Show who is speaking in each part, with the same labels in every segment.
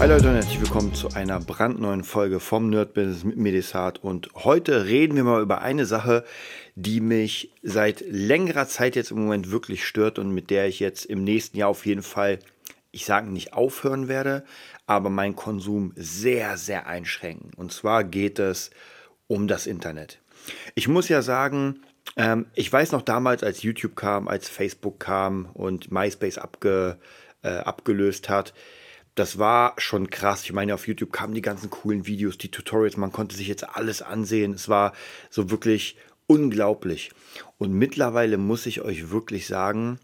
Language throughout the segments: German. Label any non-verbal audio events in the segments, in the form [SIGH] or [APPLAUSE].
Speaker 1: Hi Leute und herzlich willkommen zu einer brandneuen Folge vom Nerd Business mit Medisat und heute reden wir mal über eine Sache, die mich seit längerer Zeit jetzt im Moment wirklich stört und mit der ich jetzt im nächsten Jahr auf jeden Fall, ich sage nicht aufhören werde, aber meinen Konsum sehr, sehr einschränken. Und zwar geht es um das Internet. Ich muss ja sagen, ähm, ich weiß noch damals, als YouTube kam, als Facebook kam und MySpace abge, äh, abgelöst hat, das war schon krass. Ich meine, auf YouTube kamen die ganzen coolen Videos, die Tutorials, man konnte sich jetzt alles ansehen. Es war so wirklich unglaublich. Und mittlerweile muss ich euch wirklich sagen,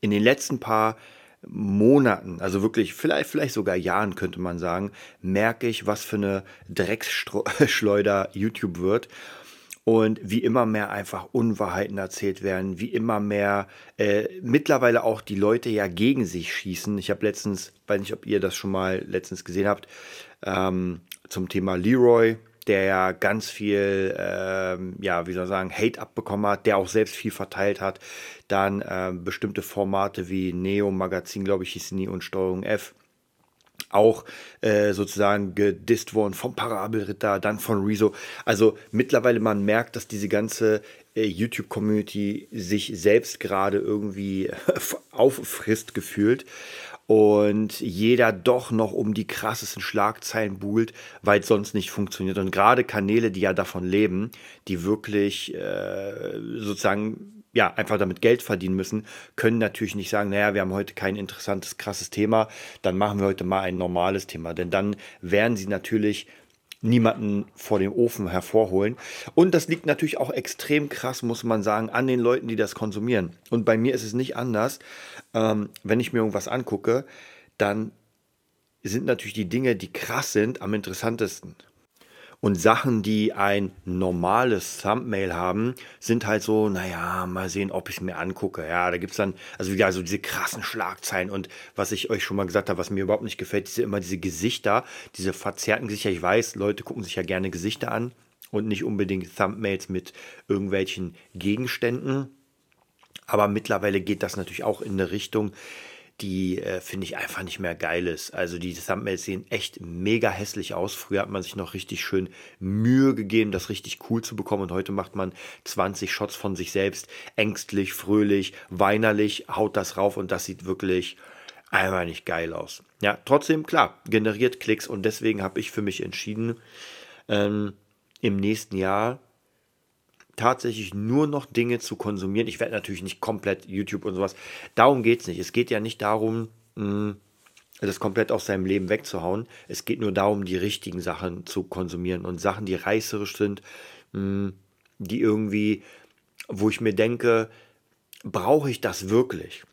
Speaker 1: in den letzten paar Monaten, also wirklich, vielleicht, vielleicht sogar Jahren könnte man sagen, merke ich, was für eine Drecksschleuder [LAUGHS] YouTube wird und wie immer mehr einfach Unwahrheiten erzählt werden, wie immer mehr äh, mittlerweile auch die Leute ja gegen sich schießen. Ich habe letztens, weiß nicht, ob ihr das schon mal letztens gesehen habt, ähm, zum Thema Leroy, der ja ganz viel, ähm, ja, wie soll ich sagen, Hate abbekommen hat, der auch selbst viel verteilt hat. Dann ähm, bestimmte Formate wie Neo Magazin, glaube ich, hieß nie und Steuerung F auch äh, sozusagen gedisst worden vom Parabelritter, dann von Rezo. Also mittlerweile man merkt, dass diese ganze äh, YouTube-Community sich selbst gerade irgendwie auffrisst gefühlt und jeder doch noch um die krassesten Schlagzeilen buhlt, weil es sonst nicht funktioniert. Und gerade Kanäle, die ja davon leben, die wirklich äh, sozusagen ja, einfach damit Geld verdienen müssen, können natürlich nicht sagen, naja, wir haben heute kein interessantes, krasses Thema, dann machen wir heute mal ein normales Thema. Denn dann werden sie natürlich niemanden vor dem Ofen hervorholen. Und das liegt natürlich auch extrem krass, muss man sagen, an den Leuten, die das konsumieren. Und bei mir ist es nicht anders. Ähm, wenn ich mir irgendwas angucke, dann sind natürlich die Dinge, die krass sind, am interessantesten. Und Sachen, die ein normales Thumbnail haben, sind halt so, naja, mal sehen, ob ich es mir angucke. Ja, da gibt es dann, also wieder so diese krassen Schlagzeilen und was ich euch schon mal gesagt habe, was mir überhaupt nicht gefällt, diese immer diese Gesichter, diese verzerrten Gesichter. Ich weiß, Leute gucken sich ja gerne Gesichter an und nicht unbedingt Thumbnails mit irgendwelchen Gegenständen. Aber mittlerweile geht das natürlich auch in eine Richtung, die äh, finde ich einfach nicht mehr geil ist. Also die Thumbnails sehen echt mega hässlich aus. Früher hat man sich noch richtig schön Mühe gegeben, das richtig cool zu bekommen und heute macht man 20 Shots von sich selbst, ängstlich, fröhlich, weinerlich, haut das rauf und das sieht wirklich einfach nicht geil aus. Ja, trotzdem, klar, generiert Klicks und deswegen habe ich für mich entschieden, ähm, im nächsten Jahr tatsächlich nur noch Dinge zu konsumieren. Ich werde natürlich nicht komplett YouTube und sowas. Darum geht es nicht. Es geht ja nicht darum, hm, das komplett aus seinem Leben wegzuhauen. Es geht nur darum, die richtigen Sachen zu konsumieren und Sachen, die reißerisch sind, hm, die irgendwie, wo ich mir denke, brauche ich das wirklich?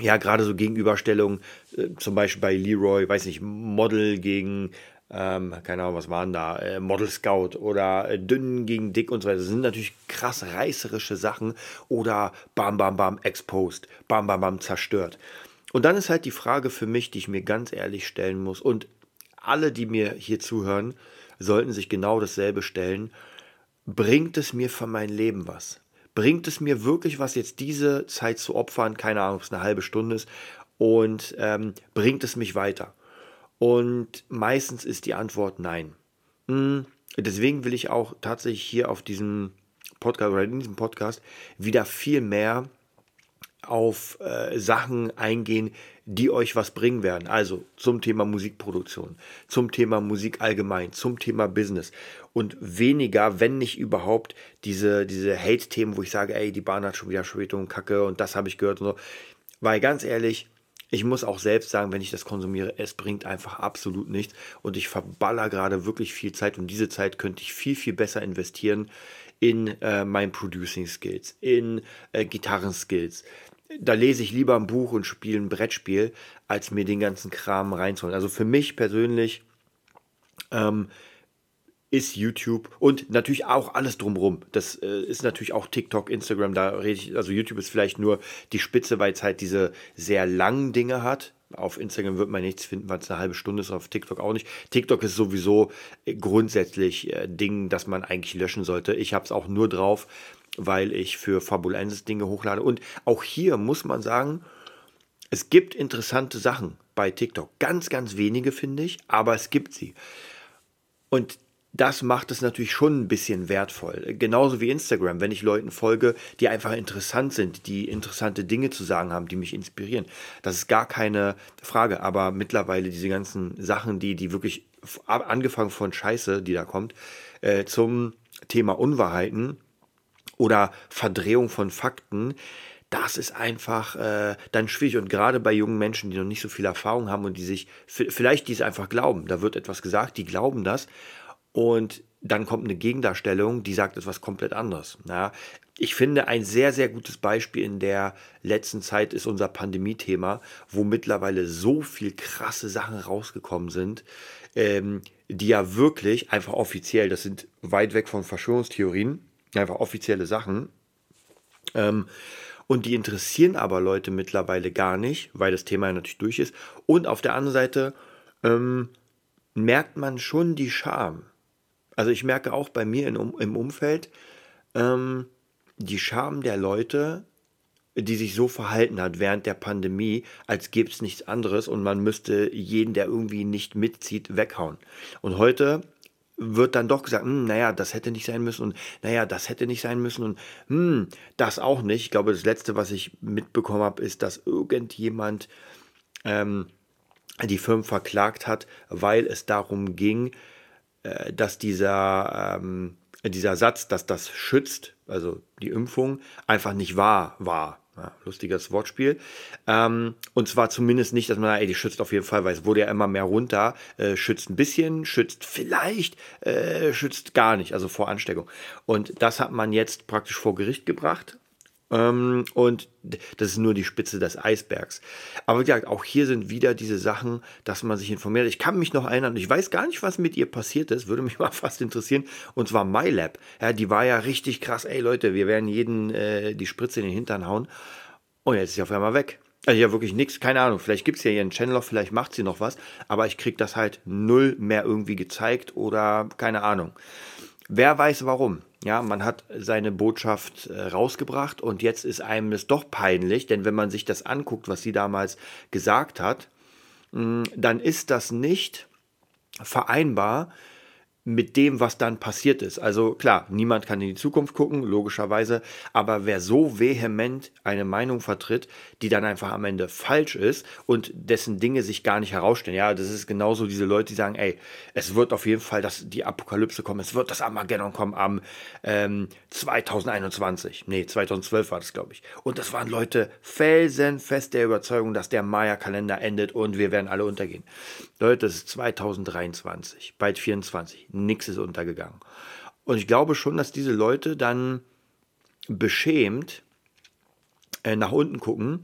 Speaker 1: Ja, gerade so Gegenüberstellungen, äh, zum Beispiel bei Leroy, weiß nicht, Model gegen ähm, keine Ahnung, was waren da, äh, Model Scout oder äh, dünn gegen dick und so weiter. Das sind natürlich krass reißerische Sachen oder bam, bam, bam, exposed, bam, bam, bam, zerstört. Und dann ist halt die Frage für mich, die ich mir ganz ehrlich stellen muss und alle, die mir hier zuhören, sollten sich genau dasselbe stellen. Bringt es mir für mein Leben was? Bringt es mir wirklich was, jetzt diese Zeit zu opfern? Keine Ahnung, ob es eine halbe Stunde ist. Und ähm, bringt es mich weiter? Und meistens ist die Antwort nein. Hm, deswegen will ich auch tatsächlich hier auf diesem Podcast oder in diesem Podcast wieder viel mehr auf äh, Sachen eingehen, die euch was bringen werden. Also zum Thema Musikproduktion, zum Thema Musik allgemein, zum Thema Business und weniger, wenn nicht überhaupt, diese, diese Hate-Themen, wo ich sage, ey, die Bahn hat schon wieder Verspätung, Kacke und das habe ich gehört und so. Weil ganz ehrlich, ich muss auch selbst sagen, wenn ich das konsumiere, es bringt einfach absolut nichts und ich verballer gerade wirklich viel Zeit und diese Zeit könnte ich viel, viel besser investieren in äh, mein Producing Skills, in äh, Gitarren-Skills. Da lese ich lieber ein Buch und spiele ein Brettspiel, als mir den ganzen Kram reinzuholen. Also für mich persönlich ähm, ist YouTube und natürlich auch alles drumrum. Das äh, ist natürlich auch TikTok, Instagram, da rede ich, also YouTube ist vielleicht nur die Spitze, weil es halt diese sehr langen Dinge hat. Auf Instagram wird man nichts finden, weil es eine halbe Stunde ist, auf TikTok auch nicht. TikTok ist sowieso äh, grundsätzlich äh, Ding, das man eigentlich löschen sollte. Ich habe es auch nur drauf, weil ich für Fabulensis Dinge hochlade. Und auch hier muss man sagen, es gibt interessante Sachen bei TikTok. Ganz, ganz wenige finde ich, aber es gibt sie. Und das macht es natürlich schon ein bisschen wertvoll. Genauso wie Instagram, wenn ich Leuten folge, die einfach interessant sind, die interessante Dinge zu sagen haben, die mich inspirieren. Das ist gar keine Frage. Aber mittlerweile diese ganzen Sachen, die, die wirklich angefangen von Scheiße, die da kommt, äh, zum Thema Unwahrheiten oder Verdrehung von Fakten, das ist einfach äh, dann schwierig. Und gerade bei jungen Menschen, die noch nicht so viel Erfahrung haben und die sich, vielleicht die es einfach glauben, da wird etwas gesagt, die glauben das und dann kommt eine Gegendarstellung, die sagt etwas komplett anderes. Ja, ich finde, ein sehr, sehr gutes Beispiel in der letzten Zeit ist unser Pandemie-Thema, wo mittlerweile so viel krasse Sachen rausgekommen sind, ähm, die ja wirklich einfach offiziell, das sind weit weg von Verschwörungstheorien, einfach offizielle Sachen. Ähm, und die interessieren aber Leute mittlerweile gar nicht, weil das Thema ja natürlich durch ist. Und auf der anderen Seite ähm, merkt man schon die Scham. Also ich merke auch bei mir in, im Umfeld ähm, die Scham der Leute, die sich so verhalten hat während der Pandemie, als gäbe es nichts anderes und man müsste jeden, der irgendwie nicht mitzieht, weghauen. Und heute wird dann doch gesagt, hm, naja, das hätte nicht sein müssen und naja, das hätte nicht sein müssen und hm, das auch nicht. Ich glaube, das Letzte, was ich mitbekommen habe, ist, dass irgendjemand ähm, die Firmen verklagt hat, weil es darum ging, äh, dass dieser, ähm, dieser Satz, dass das schützt, also die Impfung, einfach nicht wahr war. Ja, lustiges Wortspiel. Ähm, und zwar zumindest nicht, dass man, ey, die schützt auf jeden Fall, weil es wurde ja immer mehr runter. Äh, schützt ein bisschen, schützt vielleicht, äh, schützt gar nicht, also vor Ansteckung. Und das hat man jetzt praktisch vor Gericht gebracht. Ähm, und das ist nur die Spitze des Eisbergs. Aber wie gesagt, auch hier sind wieder diese Sachen, dass man sich informiert. Ich kann mich noch erinnern, ich weiß gar nicht, was mit ihr passiert ist, würde [LAUGHS] mich mal fast interessieren. Und zwar MyLab. Ja, die war ja richtig krass. Ey Leute, wir werden jeden äh, die Spritze in den Hintern hauen. Und jetzt ist sie auf einmal weg. Also ja, wirklich nichts, keine Ahnung. Vielleicht gibt es ja ihren Channel, vielleicht macht sie noch was, aber ich kriege das halt null mehr irgendwie gezeigt oder keine Ahnung. Wer weiß warum? Ja, man hat seine Botschaft äh, rausgebracht und jetzt ist einem es doch peinlich, denn wenn man sich das anguckt, was sie damals gesagt hat, mm, dann ist das nicht vereinbar mit dem, was dann passiert ist. Also klar, niemand kann in die Zukunft gucken, logischerweise, aber wer so vehement eine Meinung vertritt, die dann einfach am Ende falsch ist und dessen Dinge sich gar nicht herausstellen, ja, das ist genauso diese Leute, die sagen, ey, es wird auf jeden Fall das, die Apokalypse kommen, es wird das Armageddon kommen am ähm, 2021, nee, 2012 war das, glaube ich. Und das waren Leute felsenfest der Überzeugung, dass der Maya-Kalender endet und wir werden alle untergehen. Leute, das ist 2023, bald 24 nichts ist untergegangen. Und ich glaube schon, dass diese Leute dann beschämt äh, nach unten gucken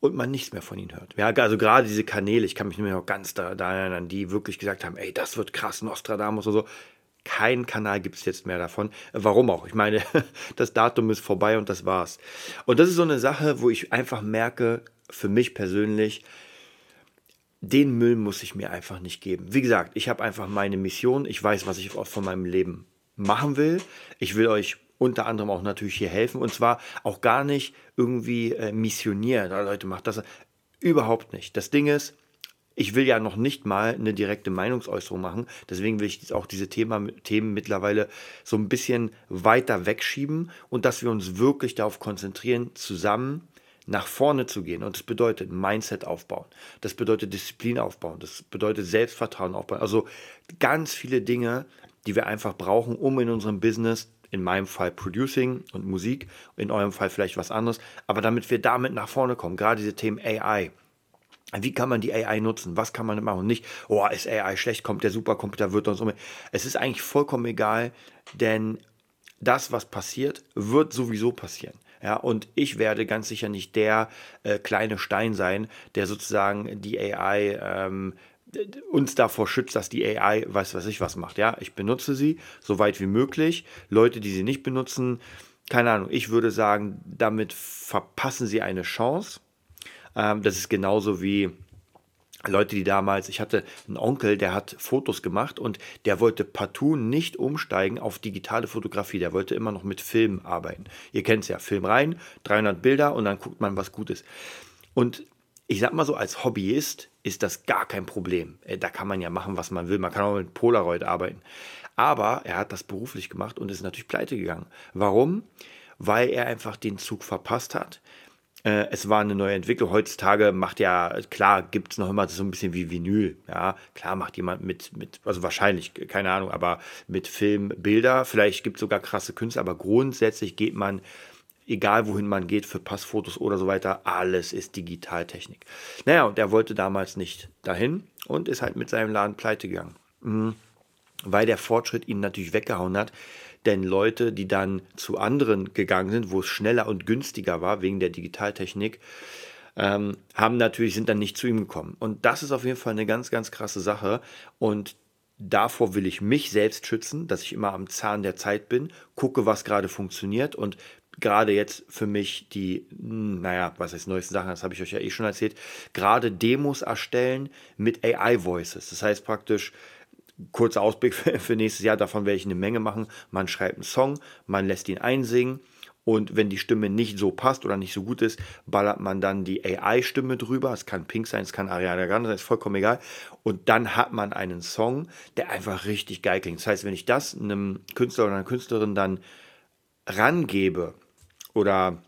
Speaker 1: und man nichts mehr von ihnen hört. Ja, also gerade diese Kanäle, ich kann mich nur noch ganz da, da erinnern, die wirklich gesagt haben, ey, das wird krass, Nostradamus oder so. Kein Kanal gibt es jetzt mehr davon. Warum auch? Ich meine, [LAUGHS] das Datum ist vorbei und das war's. Und das ist so eine Sache, wo ich einfach merke, für mich persönlich, den Müll muss ich mir einfach nicht geben. Wie gesagt, ich habe einfach meine Mission. Ich weiß, was ich von meinem Leben machen will. Ich will euch unter anderem auch natürlich hier helfen. Und zwar auch gar nicht irgendwie äh, missionieren. Oh, Leute, macht das. Überhaupt nicht. Das Ding ist, ich will ja noch nicht mal eine direkte Meinungsäußerung machen. Deswegen will ich auch diese Thema, Themen mittlerweile so ein bisschen weiter wegschieben und dass wir uns wirklich darauf konzentrieren, zusammen nach vorne zu gehen. Und das bedeutet Mindset aufbauen. Das bedeutet Disziplin aufbauen. Das bedeutet Selbstvertrauen aufbauen. Also ganz viele Dinge, die wir einfach brauchen, um in unserem Business, in meinem Fall Producing und Musik, in eurem Fall vielleicht was anderes, aber damit wir damit nach vorne kommen. Gerade diese Themen AI. Wie kann man die AI nutzen? Was kann man machen? Nicht, oh, ist AI schlecht, kommt der Supercomputer, wird uns um. Es ist eigentlich vollkommen egal, denn das, was passiert, wird sowieso passieren. Ja, und ich werde ganz sicher nicht der äh, kleine Stein sein, der sozusagen die AI ähm, uns davor schützt, dass die AI weiß, was ich was macht. Ja, ich benutze sie so weit wie möglich. Leute, die sie nicht benutzen, keine Ahnung, ich würde sagen, damit verpassen sie eine Chance. Ähm, das ist genauso wie Leute, die damals, ich hatte einen Onkel, der hat Fotos gemacht und der wollte partout nicht umsteigen auf digitale Fotografie. Der wollte immer noch mit Film arbeiten. Ihr kennt es ja, Film rein, 300 Bilder und dann guckt man, was gut ist. Und ich sag mal so, als Hobbyist ist das gar kein Problem. Äh, da kann man ja machen, was man will. Man kann auch mit Polaroid arbeiten. Aber er hat das beruflich gemacht und ist natürlich pleite gegangen. Warum? Weil er einfach den Zug verpasst hat. Äh, es war eine neue Entwicklung. Heutzutage macht ja, klar, gibt es noch immer so ein bisschen wie Vinyl. Ja, klar macht jemand mit, mit, also wahrscheinlich, keine Ahnung, aber mit Film Bilder. Vielleicht gibt es sogar krasse Künstler, aber grundsätzlich geht man, egal wohin man geht, für Passfotos oder so weiter, alles ist Digitaltechnik. Naja, und er wollte damals nicht dahin und ist halt mit seinem Laden pleite gegangen. Mhm. Weil der Fortschritt ihn natürlich weggehauen hat denn Leute, die dann zu anderen gegangen sind, wo es schneller und günstiger war wegen der Digitaltechnik, ähm, haben natürlich sind dann nicht zu ihm gekommen. Und das ist auf jeden Fall eine ganz, ganz krasse Sache. Und davor will ich mich selbst schützen, dass ich immer am Zahn der Zeit bin, gucke, was gerade funktioniert und gerade jetzt für mich die, hm, naja, was heißt neuesten Sachen, das habe ich euch ja eh schon erzählt, gerade Demos erstellen mit AI-Voices. Das heißt praktisch, kurzer Ausblick [LAUGHS] für nächstes Jahr, davon werde ich eine Menge machen. Man schreibt einen Song, man lässt ihn einsingen und wenn die Stimme nicht so passt oder nicht so gut ist, ballert man dann die AI-Stimme drüber. Es kann Pink sein, es kann Ariana Grande sein, ist vollkommen egal. Und dann hat man einen Song, der einfach richtig geil klingt. Das heißt, wenn ich das einem Künstler oder einer Künstlerin dann rangebe oder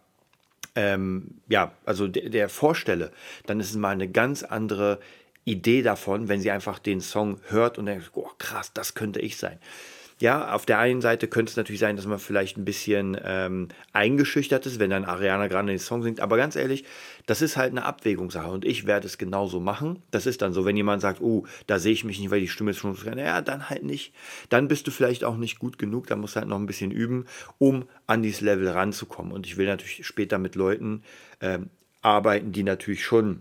Speaker 1: ähm, ja, also der, der vorstelle, dann ist es mal eine ganz andere Idee davon, wenn sie einfach den Song hört und denkt, oh krass, das könnte ich sein. Ja, auf der einen Seite könnte es natürlich sein, dass man vielleicht ein bisschen ähm, eingeschüchtert ist, wenn dann Ariana Grande den Song singt. Aber ganz ehrlich, das ist halt eine Abwägungssache und ich werde es genauso machen. Das ist dann so, wenn jemand sagt, oh, da sehe ich mich nicht, weil die Stimme ist schon so ja, dann halt nicht. Dann bist du vielleicht auch nicht gut genug, dann musst du halt noch ein bisschen üben, um an dieses Level ranzukommen. Und ich will natürlich später mit Leuten ähm, arbeiten, die natürlich schon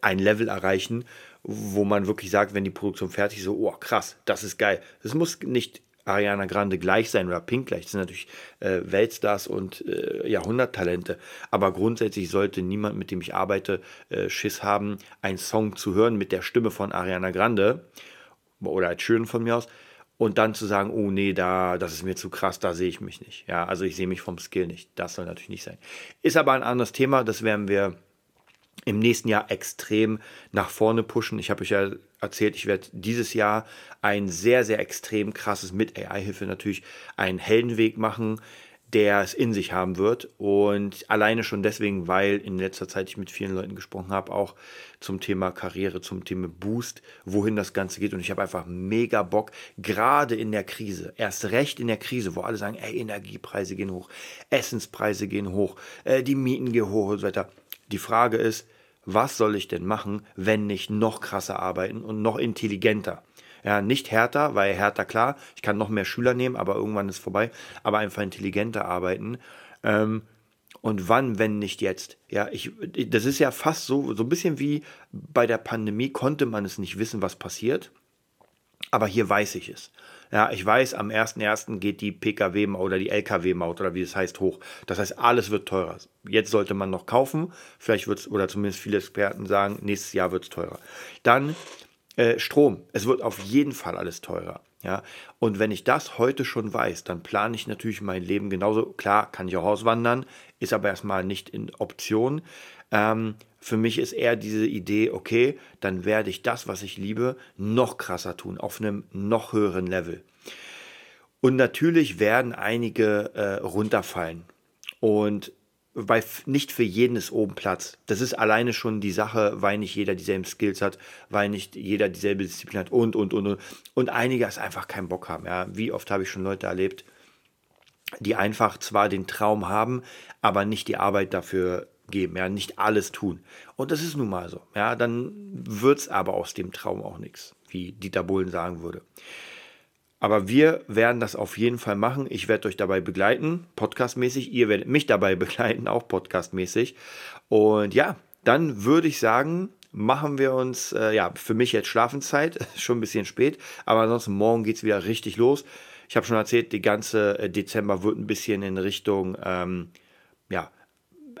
Speaker 1: ein Level erreichen, wo man wirklich sagt, wenn die Produktion fertig ist, so, oh krass, das ist geil. Es muss nicht Ariana Grande gleich sein oder Pink gleich. Das sind natürlich äh, Weltstars und äh, Jahrhunderttalente. Aber grundsätzlich sollte niemand, mit dem ich arbeite, äh, Schiss haben, einen Song zu hören mit der Stimme von Ariana Grande oder als Schön von mir aus und dann zu sagen, oh nee, da, das ist mir zu krass, da sehe ich mich nicht. Ja, also ich sehe mich vom Skill nicht. Das soll natürlich nicht sein. Ist aber ein anderes Thema, das werden wir im nächsten Jahr extrem nach vorne pushen. Ich habe euch ja erzählt, ich werde dieses Jahr ein sehr, sehr extrem krasses, mit AI-Hilfe natürlich, einen Heldenweg machen, der es in sich haben wird. Und alleine schon deswegen, weil in letzter Zeit ich mit vielen Leuten gesprochen habe, auch zum Thema Karriere, zum Thema Boost, wohin das Ganze geht. Und ich habe einfach mega Bock, gerade in der Krise, erst recht in der Krise, wo alle sagen, ey, Energiepreise gehen hoch, Essenspreise gehen hoch, äh, die Mieten gehen hoch und so weiter. Die Frage ist, was soll ich denn machen, wenn nicht noch krasser arbeiten und noch intelligenter? Ja, nicht härter, weil härter klar, ich kann noch mehr Schüler nehmen, aber irgendwann ist vorbei, aber einfach intelligenter arbeiten. Ähm, und wann, wenn nicht jetzt? Ja, ich, das ist ja fast so, so ein bisschen wie bei der Pandemie konnte man es nicht wissen, was passiert. Aber hier weiß ich es. Ja, ich weiß, am 1.1. geht die Pkw-Maut oder die Lkw-Maut oder wie es heißt hoch. Das heißt, alles wird teurer. Jetzt sollte man noch kaufen. Vielleicht wird es, oder zumindest viele Experten sagen, nächstes Jahr wird es teurer. Dann äh, Strom. Es wird auf jeden Fall alles teurer. Ja, und wenn ich das heute schon weiß, dann plane ich natürlich mein Leben genauso. Klar, kann ich auch auswandern, ist aber erstmal nicht in Option. Ähm, für mich ist eher diese Idee, okay, dann werde ich das, was ich liebe, noch krasser tun, auf einem noch höheren Level. Und natürlich werden einige äh, runterfallen. Und bei nicht für jeden ist oben Platz. Das ist alleine schon die Sache, weil nicht jeder dieselben Skills hat, weil nicht jeder dieselbe Disziplin hat und, und, und, und. Und einige es einfach keinen Bock haben. Ja. Wie oft habe ich schon Leute erlebt, die einfach zwar den Traum haben, aber nicht die Arbeit dafür geben, ja, nicht alles tun. Und das ist nun mal so. Ja, dann wird es aber aus dem Traum auch nichts, wie Dieter Bohlen sagen würde. Aber wir werden das auf jeden Fall machen. Ich werde euch dabei begleiten, podcastmäßig. Ihr werdet mich dabei [LAUGHS] begleiten, auch podcastmäßig. Und ja, dann würde ich sagen, machen wir uns, äh, ja, für mich jetzt Schlafenszeit, [LAUGHS] schon ein bisschen spät, aber ansonsten morgen geht es wieder richtig los. Ich habe schon erzählt, die ganze äh, Dezember wird ein bisschen in Richtung, ähm,